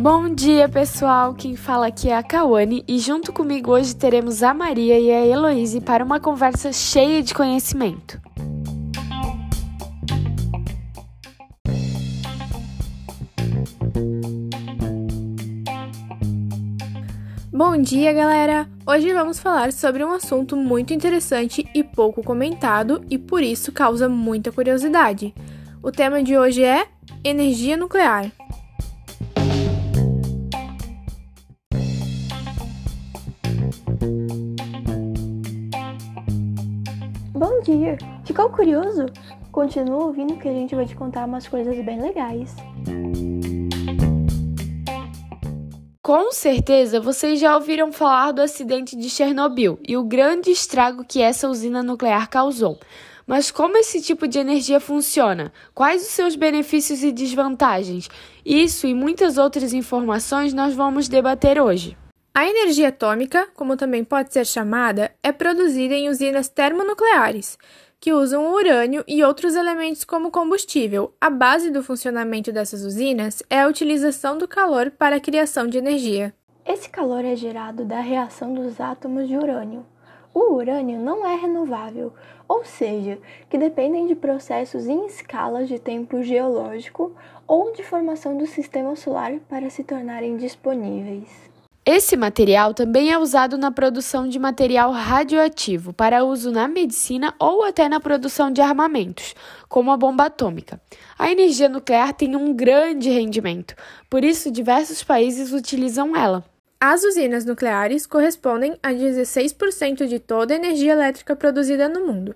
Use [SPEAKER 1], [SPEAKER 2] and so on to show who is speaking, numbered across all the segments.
[SPEAKER 1] Bom dia, pessoal! Quem fala aqui é a Kawane e junto comigo hoje teremos a Maria e a Heloíse para uma conversa cheia de conhecimento.
[SPEAKER 2] Bom dia, galera! Hoje vamos falar sobre um assunto muito interessante e pouco comentado e por isso causa muita curiosidade. O tema de hoje é energia nuclear.
[SPEAKER 3] Bom dia! Ficou curioso? Continua ouvindo que a gente vai te contar umas coisas bem legais.
[SPEAKER 1] Com certeza vocês já ouviram falar do acidente de Chernobyl e o grande estrago que essa usina nuclear causou. Mas como esse tipo de energia funciona? Quais os seus benefícios e desvantagens? Isso e muitas outras informações nós vamos debater hoje.
[SPEAKER 2] A energia atômica, como também pode ser chamada, é produzida em usinas termonucleares, que usam o urânio e outros elementos como combustível. A base do funcionamento dessas usinas é a utilização do calor para a criação de energia.
[SPEAKER 3] Esse calor é gerado da reação dos átomos de urânio. O urânio não é renovável, ou seja, que dependem de processos em escalas de tempo geológico ou de formação do sistema solar para se tornarem disponíveis.
[SPEAKER 1] Esse material também é usado na produção de material radioativo para uso na medicina ou até na produção de armamentos, como a bomba atômica. A energia nuclear tem um grande rendimento, por isso diversos países utilizam ela.
[SPEAKER 2] As usinas nucleares correspondem a 16% de toda a energia elétrica produzida no mundo.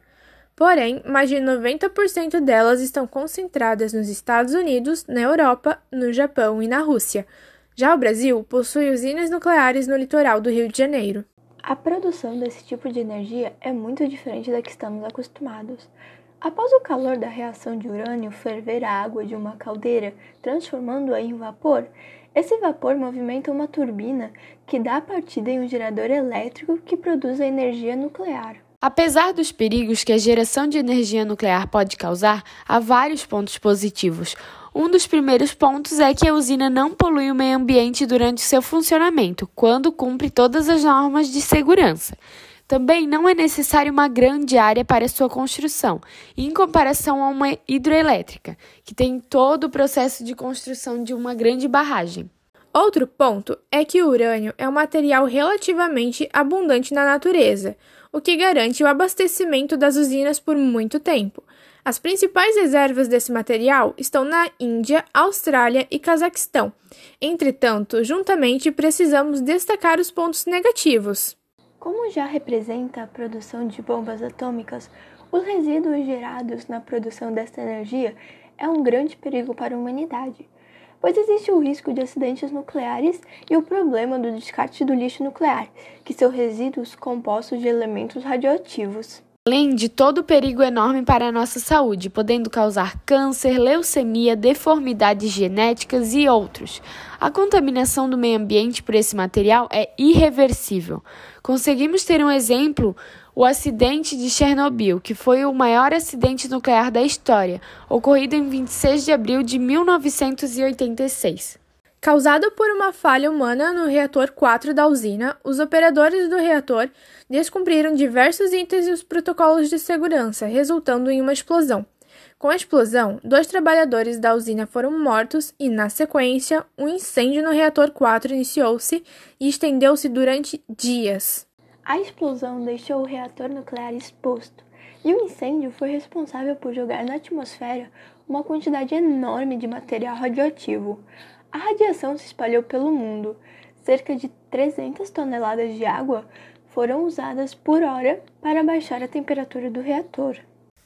[SPEAKER 2] Porém, mais de 90% delas estão concentradas nos Estados Unidos, na Europa, no Japão e na Rússia. Já o Brasil possui usinas nucleares no litoral do Rio de Janeiro.
[SPEAKER 3] A produção desse tipo de energia é muito diferente da que estamos acostumados. Após o calor da reação de urânio ferver a água de uma caldeira, transformando-a em vapor, esse vapor movimenta uma turbina que dá partida em um gerador elétrico que produz a energia nuclear.
[SPEAKER 1] Apesar dos perigos que a geração de energia nuclear pode causar, há vários pontos positivos. Um dos primeiros pontos é que a usina não polui o meio ambiente durante seu funcionamento, quando cumpre todas as normas de segurança. Também não é necessário uma grande área para sua construção, em comparação a uma hidroelétrica, que tem todo o processo de construção de uma grande barragem.
[SPEAKER 2] Outro ponto é que o urânio é um material relativamente abundante na natureza, o que garante o abastecimento das usinas por muito tempo. As principais reservas desse material estão na Índia, Austrália e Cazaquistão. Entretanto, juntamente precisamos destacar os pontos negativos.
[SPEAKER 3] Como já representa a produção de bombas atômicas, os resíduos gerados na produção desta energia é um grande perigo para a humanidade, pois existe o risco de acidentes nucleares e o problema do descarte do lixo nuclear, que são resíduos compostos de elementos radioativos
[SPEAKER 1] além de todo o perigo enorme para a nossa saúde, podendo causar câncer, leucemia, deformidades genéticas e outros. A contaminação do meio ambiente por esse material é irreversível. Conseguimos ter um exemplo, o acidente de Chernobyl, que foi o maior acidente nuclear da história, ocorrido em 26 de abril de 1986.
[SPEAKER 2] Causado por uma falha humana no reator 4 da usina, os operadores do reator descumpriram diversos itens dos protocolos de segurança, resultando em uma explosão. Com a explosão, dois trabalhadores da usina foram mortos e, na sequência, um incêndio no reator 4 iniciou-se e estendeu-se durante dias.
[SPEAKER 3] A explosão deixou o reator nuclear exposto, e o incêndio foi responsável por jogar na atmosfera uma quantidade enorme de material radioativo. A radiação se espalhou pelo mundo. Cerca de 300 toneladas de água foram usadas por hora para baixar a temperatura do reator.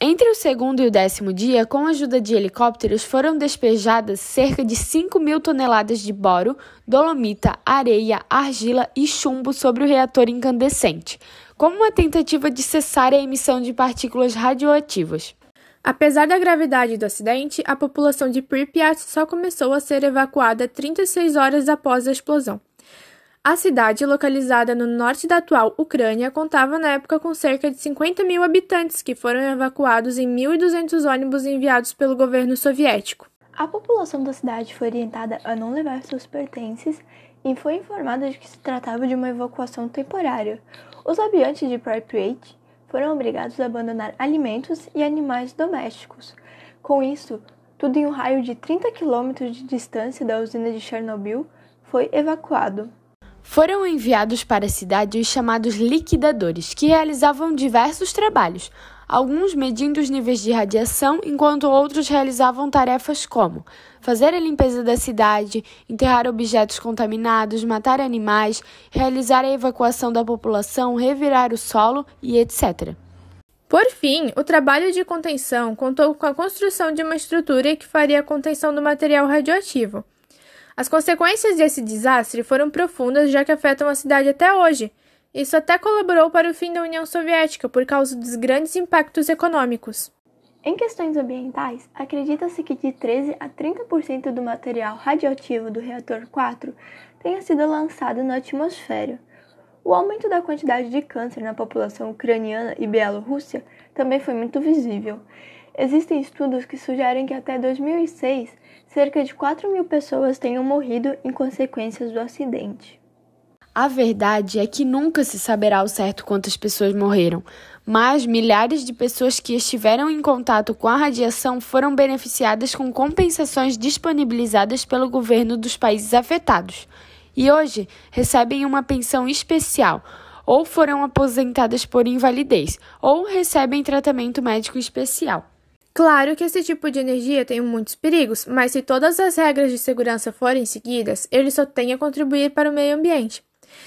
[SPEAKER 1] Entre o segundo e o décimo dia, com a ajuda de helicópteros, foram despejadas cerca de 5 mil toneladas de boro, dolomita, areia, argila e chumbo sobre o reator incandescente, como uma tentativa de cessar a emissão de partículas radioativas.
[SPEAKER 2] Apesar da gravidade do acidente, a população de Pripyat só começou a ser evacuada 36 horas após a explosão. A cidade, localizada no norte da atual Ucrânia, contava na época com cerca de 50 mil habitantes, que foram evacuados em 1.200 ônibus enviados pelo governo soviético.
[SPEAKER 3] A população da cidade foi orientada a não levar seus pertences e foi informada de que se tratava de uma evacuação temporária. Os habitantes de Pripyat foram obrigados a abandonar alimentos e animais domésticos. Com isso, tudo em um raio de 30 quilômetros de distância da usina de Chernobyl foi evacuado.
[SPEAKER 1] Foram enviados para a cidade os chamados liquidadores, que realizavam diversos trabalhos, alguns medindo os níveis de radiação, enquanto outros realizavam tarefas como fazer a limpeza da cidade, enterrar objetos contaminados, matar animais, realizar a evacuação da população, revirar o solo e etc.
[SPEAKER 2] Por fim, o trabalho de contenção contou com a construção de uma estrutura que faria a contenção do material radioativo. As consequências desse desastre foram profundas, já que afetam a cidade até hoje. Isso até colaborou para o fim da União Soviética por causa dos grandes impactos econômicos.
[SPEAKER 3] Em questões ambientais, acredita-se que de 13 a 30% do material radioativo do reator 4 tenha sido lançado na atmosfera. O aumento da quantidade de câncer na população ucraniana e bielorrússia também foi muito visível. Existem estudos que sugerem que até 2006, cerca de 4 mil pessoas tenham morrido em consequências do acidente.
[SPEAKER 1] A verdade é que nunca se saberá ao certo quantas pessoas morreram, mas milhares de pessoas que estiveram em contato com a radiação foram beneficiadas com compensações disponibilizadas pelo governo dos países afetados e hoje recebem uma pensão especial ou foram aposentadas por invalidez ou recebem tratamento médico especial.
[SPEAKER 2] Claro que esse tipo de energia tem muitos perigos, mas se todas as regras de segurança forem seguidas, ele só tem a contribuir para o meio ambiente.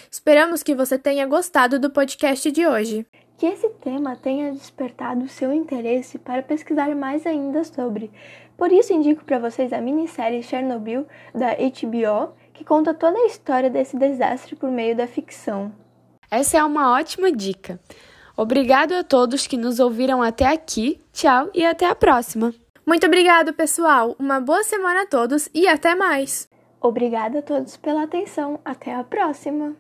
[SPEAKER 2] Esperamos que você tenha gostado do podcast de hoje.
[SPEAKER 3] Que esse tema tenha despertado seu interesse para pesquisar mais ainda sobre. Por isso, indico para vocês a minissérie Chernobyl da HBO, que conta toda a história desse desastre por meio da ficção.
[SPEAKER 1] Essa é uma ótima dica. Obrigado a todos que nos ouviram até aqui. Tchau e até a próxima.
[SPEAKER 2] Muito obrigado, pessoal. Uma boa semana a todos e até mais.
[SPEAKER 3] Obrigada a todos pela atenção. Até a próxima.